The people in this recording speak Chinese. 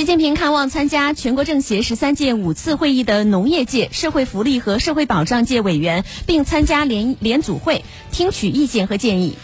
习近平看望参加全国政协十三届五次会议的农业界社会福利和社会保障界委员并参加联联组会听取意见和建议。